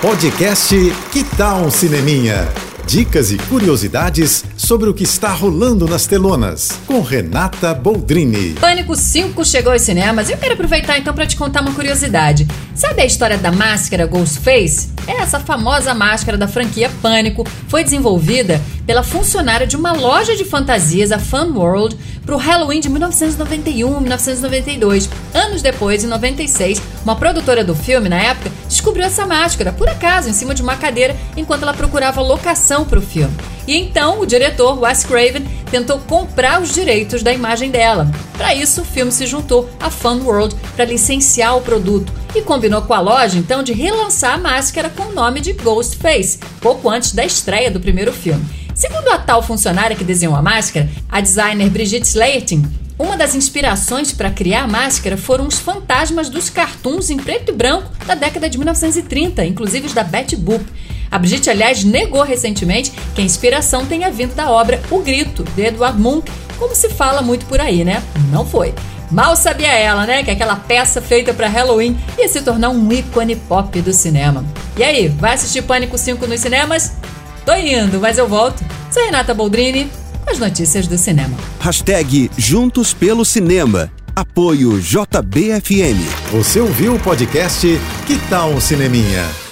Podcast Que Tal um Cineminha? Dicas e curiosidades sobre o que está rolando nas telonas, com Renata Boldrini. Pânico 5 chegou aos cinemas e eu quero aproveitar então para te contar uma curiosidade. Sabe a história da máscara Ghostface? Essa famosa máscara da franquia Pânico foi desenvolvida pela funcionária de uma loja de fantasias, a Fun World, para o Halloween de 1991, 1992. Anos depois, em 96, uma produtora do filme, na época, descobriu essa máscara, por acaso, em cima de uma cadeira, enquanto ela procurava locação para o filme. E então o diretor, Wes Craven, tentou comprar os direitos da imagem dela. Para isso, o filme se juntou à Fun World para licenciar o produto e combinou com a loja então de relançar a máscara com o nome de Ghostface, pouco antes da estreia do primeiro filme. Segundo a tal funcionária que desenhou a máscara, a designer Brigitte Slayton, uma das inspirações para criar a máscara foram os fantasmas dos cartoons em preto e branco da década de 1930, inclusive os da Betty Boop. A Brigitte, aliás, negou recentemente que a inspiração tenha vindo da obra O Grito, de Edward Munch, como se fala muito por aí, né? Não foi. Mal sabia ela, né, que aquela peça feita para Halloween ia se tornar um ícone pop do cinema. E aí, vai assistir Pânico 5 nos cinemas? Tô indo, mas eu volto. Sou Renata Boldrini, as notícias do cinema. Hashtag Juntos pelo Cinema. Apoio JBFM. Você ouviu o podcast Que Tal um Cineminha?